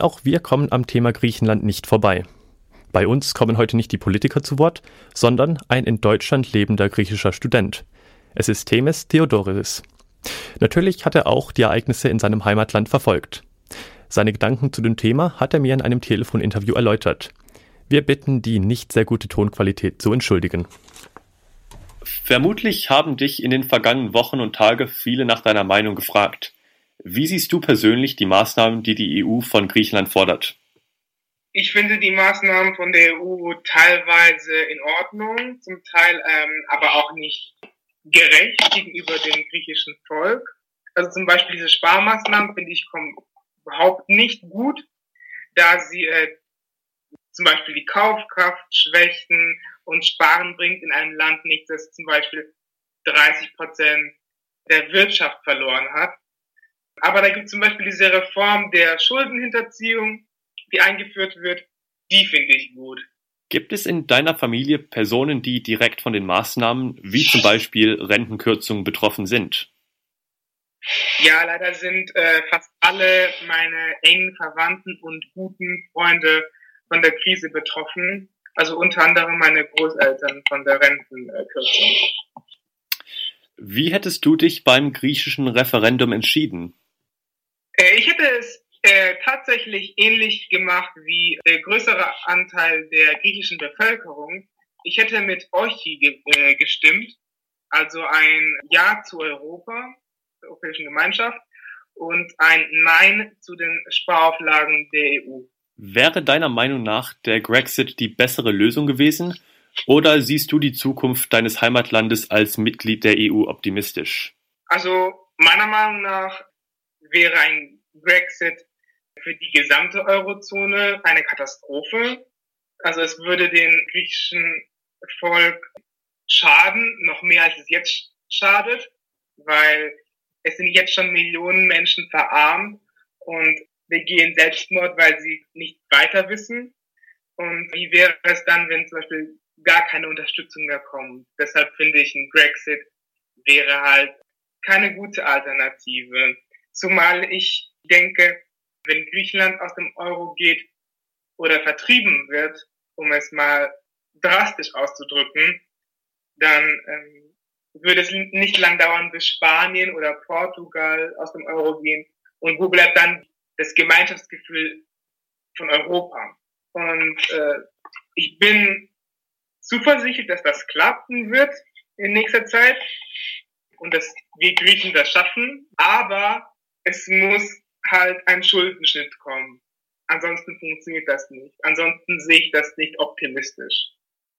Auch wir kommen am Thema Griechenland nicht vorbei. Bei uns kommen heute nicht die Politiker zu Wort, sondern ein in Deutschland lebender griechischer Student. Es ist Themis Theodoris. Natürlich hat er auch die Ereignisse in seinem Heimatland verfolgt. Seine Gedanken zu dem Thema hat er mir in einem Telefoninterview erläutert. Wir bitten die nicht sehr gute Tonqualität zu entschuldigen. Vermutlich haben dich in den vergangenen Wochen und Tagen viele nach deiner Meinung gefragt. Wie siehst du persönlich die Maßnahmen, die die EU von Griechenland fordert? Ich finde die Maßnahmen von der EU teilweise in Ordnung, zum Teil ähm, aber auch nicht gerecht gegenüber dem griechischen Volk. Also zum Beispiel diese Sparmaßnahmen finde ich überhaupt nicht gut, da sie äh, zum Beispiel die Kaufkraft schwächen und Sparen bringt in einem Land nichts, das zum Beispiel 30 Prozent der Wirtschaft verloren hat. Aber da gibt es zum Beispiel diese Reform der Schuldenhinterziehung, die eingeführt wird, die finde ich gut. Gibt es in deiner Familie Personen, die direkt von den Maßnahmen wie zum Beispiel Rentenkürzungen betroffen sind? Ja, leider sind äh, fast alle meine engen Verwandten und guten Freunde von der Krise betroffen. Also unter anderem meine Großeltern von der Rentenkürzung. Wie hättest du dich beim griechischen Referendum entschieden? Äh, ich hätte es äh, tatsächlich ähnlich gemacht wie der größere Anteil der griechischen Bevölkerung. Ich hätte mit Orchi ge äh, gestimmt, also ein Ja zu Europa, der Europäischen Gemeinschaft, und ein Nein zu den Sparauflagen der EU. Wäre deiner Meinung nach der Grexit die bessere Lösung gewesen? Oder siehst du die Zukunft deines Heimatlandes als Mitglied der EU optimistisch? Also meiner Meinung nach wäre ein Brexit für die gesamte Eurozone eine Katastrophe. Also es würde den griechischen Volk schaden, noch mehr als es jetzt schadet, weil es sind jetzt schon Millionen Menschen verarmt und begehen Selbstmord, weil sie nicht weiter wissen. Und wie wäre es dann, wenn zum Beispiel gar keine Unterstützung mehr kommt? Deshalb finde ich, ein Brexit wäre halt keine gute Alternative. Zumal ich denke, wenn Griechenland aus dem Euro geht oder vertrieben wird, um es mal drastisch auszudrücken, dann ähm, würde es nicht lang dauern, bis Spanien oder Portugal aus dem Euro gehen. Und wo bleibt dann das Gemeinschaftsgefühl von Europa? Und äh, ich bin zuversichtlich, dass das klappen wird in nächster Zeit und dass wir Griechen das schaffen. Aber es muss halt ein Schuldenschnitt kommen. Ansonsten funktioniert das nicht. Ansonsten sehe ich das nicht optimistisch.